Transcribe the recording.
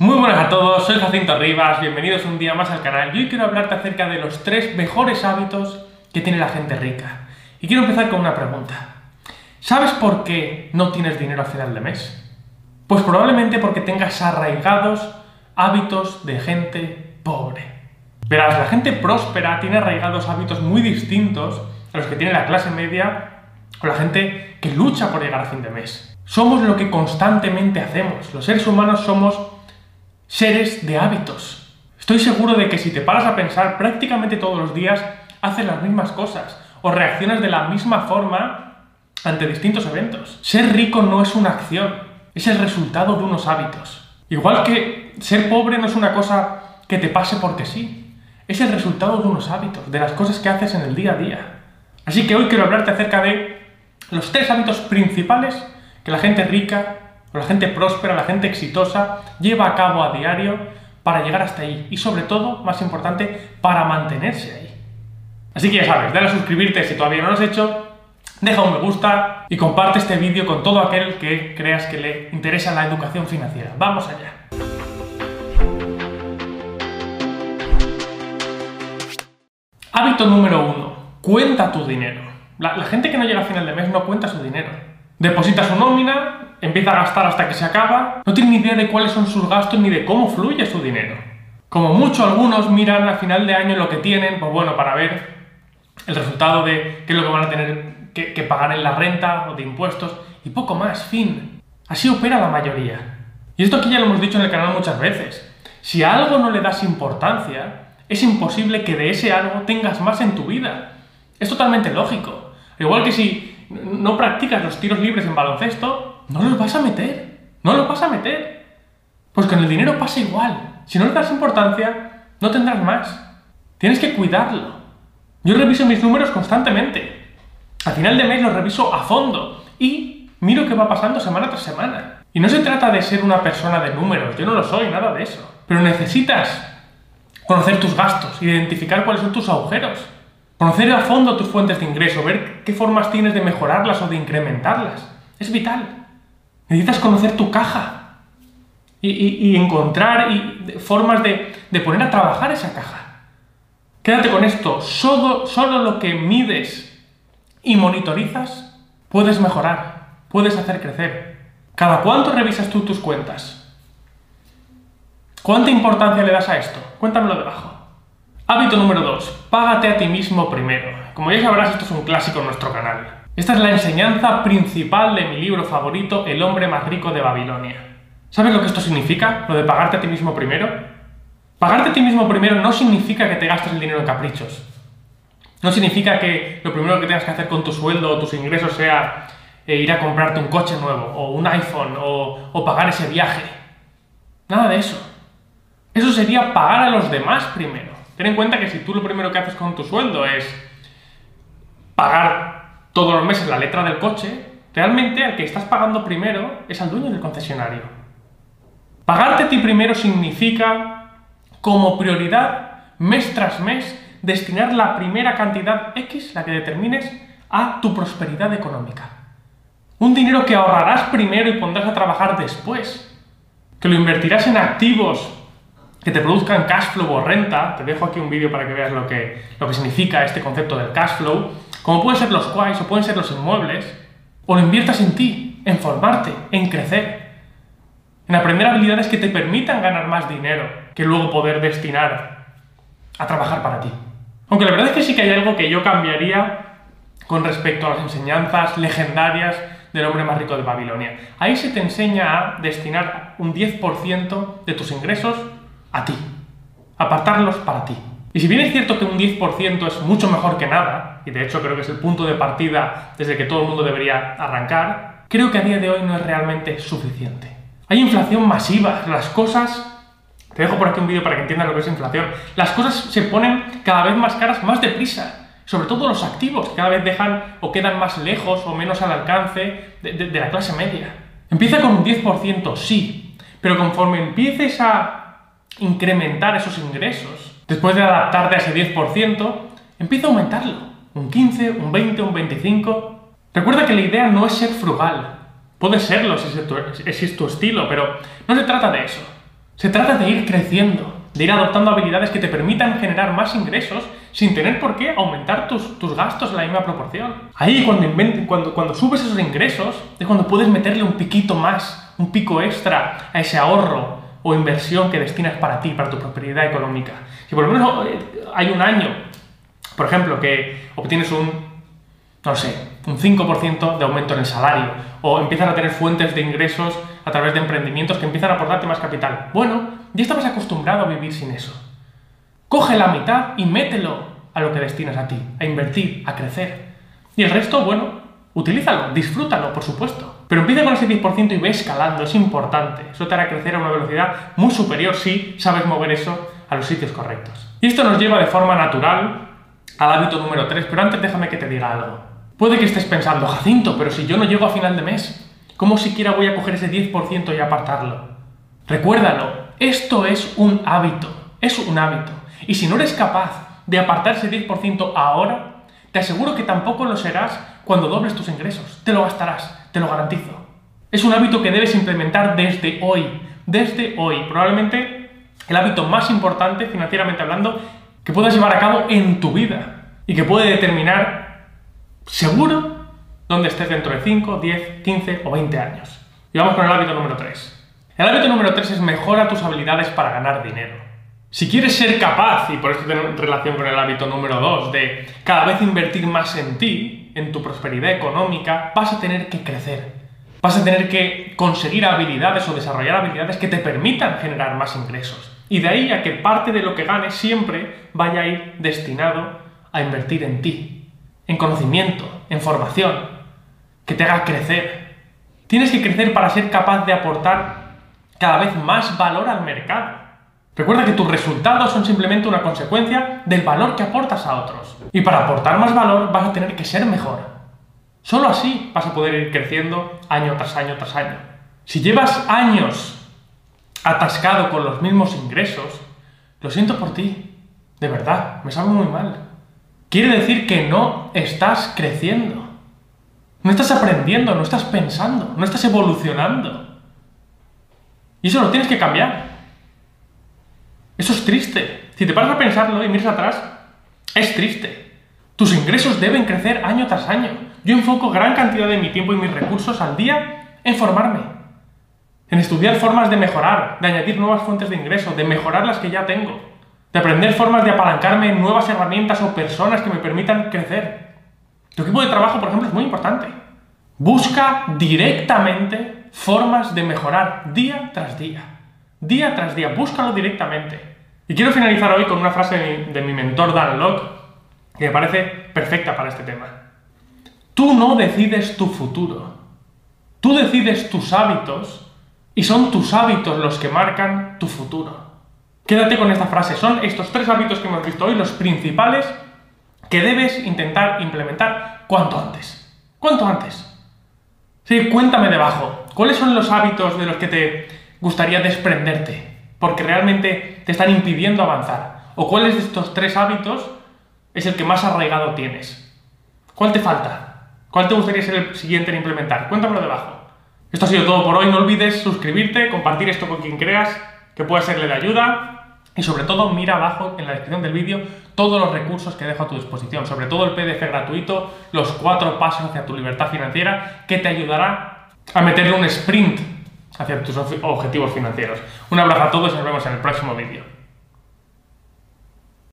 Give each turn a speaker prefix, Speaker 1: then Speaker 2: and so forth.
Speaker 1: Muy buenas a todos, soy Jacinto Rivas, bienvenidos un día más al canal. Y hoy quiero hablarte acerca de los tres mejores hábitos que tiene la gente rica. Y quiero empezar con una pregunta. ¿Sabes por qué no tienes dinero a final de mes? Pues probablemente porque tengas arraigados hábitos de gente pobre. Verás, la gente próspera tiene arraigados hábitos muy distintos a los que tiene la clase media o la gente que lucha por llegar a fin de mes. Somos lo que constantemente hacemos. Los seres humanos somos seres de hábitos. Estoy seguro de que si te paras a pensar prácticamente todos los días, haces las mismas cosas o reaccionas de la misma forma ante distintos eventos. Ser rico no es una acción, es el resultado de unos hábitos. Igual que ser pobre no es una cosa que te pase porque sí, es el resultado de unos hábitos, de las cosas que haces en el día a día. Así que hoy quiero hablarte acerca de los tres hábitos principales que la gente rica la gente próspera, la gente exitosa, lleva a cabo a diario para llegar hasta ahí y sobre todo, más importante, para mantenerse ahí. Así que ya sabes, dale a suscribirte si todavía no lo has hecho, deja un me gusta y comparte este vídeo con todo aquel que creas que le interesa la educación financiera. Vamos allá. Hábito número uno. Cuenta tu dinero. La, la gente que no llega a final de mes no cuenta su dinero. Deposita su nómina, empieza a gastar hasta que se acaba, no tiene ni idea de cuáles son sus gastos ni de cómo fluye su dinero. Como mucho algunos miran a final de año lo que tienen, pues bueno, para ver el resultado de qué es lo que van a tener que, pagar en la renta o de impuestos y poco más, fin. Así opera la mayoría. Y esto aquí ya lo hemos dicho en el canal muchas veces. Si a algo no le das importancia, es imposible que de ese algo tengas más en tu vida. Es totalmente lógico. Igual que si no practicas los tiros libres en baloncesto, no los vas a meter. No los vas a meter. Pues con el dinero pasa igual. Si no le das importancia, no tendrás más. Tienes que cuidarlo. Yo reviso mis números constantemente. Al final de mes los reviso a fondo y miro qué va pasando semana tras semana. Y no se trata de ser una persona de números, yo no lo soy, nada de eso. Pero necesitas conocer tus gastos, identificar cuáles son tus agujeros, conocer a fondo tus fuentes de ingreso, ver qué formas tienes de mejorarlas o de incrementarlas. Es vital. Necesitas conocer tu caja y, encontrar formas de, poner a trabajar esa caja. Quédate con esto, solo, solo lo que mides y monitorizas puedes mejorar, puedes hacer crecer. ¿Cada cuánto revisas tú tus cuentas? ¿Cuánta importancia le das a esto? Cuéntamelo debajo. Hábito número 2. Págate a ti mismo primero. Como ya sabrás, esto es un clásico en nuestro canal. Esta es la enseñanza principal de mi libro favorito, El hombre más rico de Babilonia. ¿Sabes lo que esto significa? Lo de pagarte a ti mismo primero. Pagarte a ti mismo primero no significa que te gastes el dinero en caprichos. No significa que lo primero que tengas que hacer con tu sueldo o tus ingresos sea eh, ir a comprarte un coche nuevo, o un iPhone, o, o pagar ese viaje. Nada de eso. Eso sería pagar a los demás primero. Ten en cuenta que si tú lo primero que haces con tu sueldo es pagar todos los meses la letra del coche, realmente al que estás pagando primero es al dueño del concesionario. Pagarte a ti primero significa, como prioridad, mes tras mes, destinar la primera cantidad X, la que determines, a tu prosperidad económica. Un dinero que ahorrarás primero y pondrás a trabajar después. Que lo invertirás en activos que te produzcan cash flow o renta. Te dejo aquí un vídeo para que veas lo que, lo que significa este concepto del cash flow como pueden ser los quais o pueden ser los inmuebles, o lo inviertas en ti, en formarte, en crecer, en aprender habilidades que te permitan ganar más dinero que luego poder destinar a trabajar para ti. Aunque la verdad es que sí que hay algo que yo cambiaría con respecto a las enseñanzas legendarias del hombre más rico de Babilonia. Ahí se te enseña a destinar un 10% de tus ingresos a ti, apartarlos para ti. Y si bien es cierto que un 10% es mucho mejor que nada, y de hecho creo que es el punto de partida desde que todo el mundo debería arrancar, creo que a día de hoy no es realmente suficiente. Hay inflación masiva, las cosas... Te dejo por aquí un vídeo para que entiendas lo que es inflación. Las cosas se ponen cada vez más caras, más deprisa. Sobre todo los activos, cada vez dejan o quedan más lejos o menos al alcance de, de la clase media. Empieza con un 10%, sí, pero conforme empieces a incrementar esos ingresos, Después de adaptarte a ese 10%, empieza a aumentarlo. Un 15, un 20, un 25. Recuerda que la idea no es ser frugal. Puede serlo si es tu, estilo, pero no se trata de eso. Se trata de ir creciendo, de ir adoptando habilidades que te permitan generar más ingresos sin tener por qué aumentar tus, gastos en la misma proporción. Ahí cuando, subes esos ingresos es cuando puedes meterle un piquito más, un pico extra a ese ahorro o inversión que destinas para ti, para tu prosperidad económica. Si por lo menos eh, hay un año, por ejemplo, que obtienes un, no sé, un 5% de aumento en el salario, o empiezas a tener fuentes de ingresos a través de emprendimientos que empiezan a aportarte más capital. Bueno, ya estabas acostumbrado a vivir sin eso. Coge la mitad y mételo a lo que destinas a ti, a invertir, a crecer. Y el resto, bueno, utilízalo, disfrútalo, por supuesto. Pero empieza con ese 10% y ve escalando, es importante. Eso te hará crecer a una velocidad muy superior si sabes mover eso a los sitios correctos. Y esto nos lleva de forma natural al hábito número 3, pero antes déjame que te diga algo. Puede que estés pensando, Jacinto, pero si yo no llego a final de mes, ¿cómo siquiera voy a coger ese 10% y apartarlo? Recuérdalo, esto es un hábito, es un hábito. Y si no eres capaz de apartar ese 10% ahora, te aseguro que tampoco lo serás cuando dobles tus ingresos. Te lo gastarás, te lo garantizo. Es un hábito que debes implementar desde hoy, desde hoy. Probablemente el hábito más importante, financieramente hablando, que puedas llevar a cabo en tu vida y que puede determinar seguro donde estés dentro de 5, 10, 15 o 20 años. Y vamos con el hábito número 3. El hábito número 3 es mejora tus habilidades para ganar dinero. Si quieres ser capaz, y por esto tiene relación con el hábito número 2, de cada vez invertir más en ti, en tu prosperidad económica, vas a tener que crecer. Vas a tener que conseguir habilidades o desarrollar habilidades que te permitan generar más ingresos. Y de ahí a que parte de lo que ganes siempre vaya a ir destinado a invertir en ti, en conocimiento, en formación, que te haga crecer. Tienes que crecer para ser capaz de aportar cada vez más valor al mercado. Recuerda que tus resultados son simplemente una consecuencia del valor que aportas a otros. Y para aportar más valor vas a tener que ser mejor. Solo así vas a poder ir creciendo año tras año tras año. Si llevas años atascado con los mismos ingresos, lo siento por ti. De verdad, me sabe muy mal quiere decir que no estás creciendo. No estás aprendiendo, no estás pensando, no estás evolucionando. Y eso lo tienes que cambiar. Eso es triste. Si te paras a pensarlo y miras atrás, es triste. Tus ingresos deben crecer año tras año. Yo enfoco gran cantidad de mi tiempo y mis recursos al día en formarme, en estudiar formas de mejorar, de añadir nuevas fuentes de ingreso, de mejorar las que ya tengo de aprender formas de apalancarme en nuevas herramientas o personas que me permitan crecer. Tu equipo de trabajo, por ejemplo, es muy importante. Busca directamente formas de mejorar día tras día. Día tras día, búscalo directamente. Y quiero finalizar hoy con una frase de mi, de mi mentor Dan Locke que me parece perfecta para este tema. Tú no decides tu futuro. Tú decides tus hábitos y son tus hábitos los que marcan tu futuro. Quédate con esta frase. Son estos tres hábitos que hemos visto hoy los principales que debes intentar implementar cuanto antes. ¿Cuánto antes? Sí, cuéntame debajo. ¿Cuáles son los hábitos de los que te gustaría desprenderte? Porque realmente te están impidiendo avanzar. ¿O cuáles de estos tres hábitos es el que más arraigado tienes? ¿Cuál te falta? ¿Cuál te gustaría ser el siguiente en implementar? Cuéntamelo debajo. Esto ha sido todo por hoy. No olvides suscribirte, compartir esto con quien creas que pueda serle de ayuda y sobre todo mira abajo en la descripción del vídeo todos los recursos que dejo a tu disposición, sobre todo el PDF gratuito, los cuatro pasos hacia tu libertad financiera, que te ayudará a meterle un sprint hacia tus objetivos financieros. Un abrazo a todos y nos vemos en el próximo vídeo.